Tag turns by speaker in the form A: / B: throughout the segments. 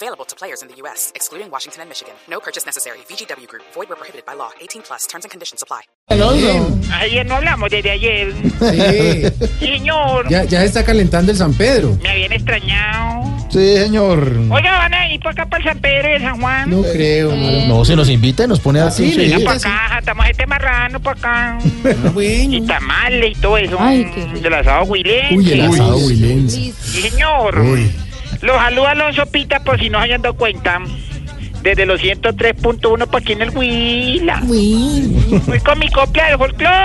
A: Available to players in the U.S., excluding Washington and Michigan. No purchase necessary. VGW Group. Void where prohibited by law. 18 plus. Terms and conditions apply.
B: Ayer no hablamos desde ayer.
C: Sí,
B: Señor,
C: ya, ya se está calentando el San Pedro.
B: me habían extrañado.
D: Sí, señor.
B: Oiga, van a ir para acá para el San Pedro de San Juan.
C: No creo.
D: No, se nos invita y nos pone así.
C: sí,
B: Venga
C: sí.
B: para acá, estamos este marrano para acá.
C: Ah, bueno.
B: Y tamales y todo eso.
E: Ay, qué rico.
B: Del asado huilense.
C: Uy, el asado huilense.
B: Sí, señor.
C: Uy.
B: Los saluda Alonso Pita por si no se hayan dado cuenta. Desde los 103.1 para aquí en el Huila. Voy con mi copla del folclore.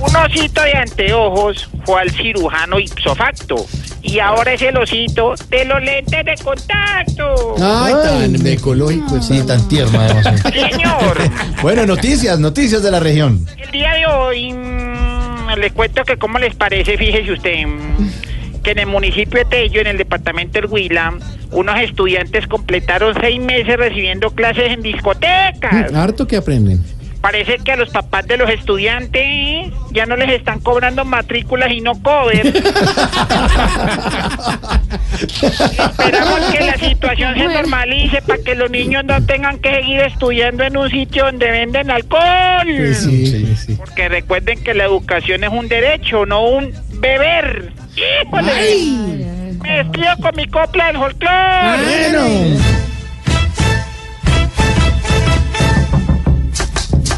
B: Un osito de anteojos fue al cirujano ipso facto. Y ahora es el osito de los lentes de contacto.
C: Ay, tan ecológico.
D: Sí,
C: está.
D: tan tierno además.
B: Señor,
D: bueno, noticias, noticias de la región.
B: el día de hoy les cuento que cómo les parece, fíjese usted, mm, que en el municipio de Tello, en el departamento del Huila, unos estudiantes completaron seis meses recibiendo clases en discotecas.
C: Harto que aprenden.
B: Parece que a los papás de los estudiantes ya no les están cobrando matrículas y no cover. Esperamos que la situación se normalice para que los niños no tengan que seguir estudiando en un sitio donde venden alcohol.
C: Sí, sí, sí.
B: Porque recuerden que la educación es un derecho, no un beber. ¡Híjole! Me despido con mi copla del folclore.
C: Bueno.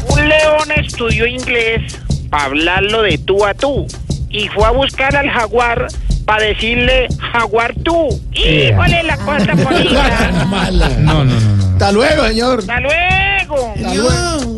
B: Un león estudió inglés para hablarlo de tú a tú y fue a buscar al jaguar para decirle jaguar tú. ¡Híjole, la cosa bonita!
D: No, no, no, no.
F: Hasta luego, señor.
B: ¡Hasta luego!
C: Hasta luego.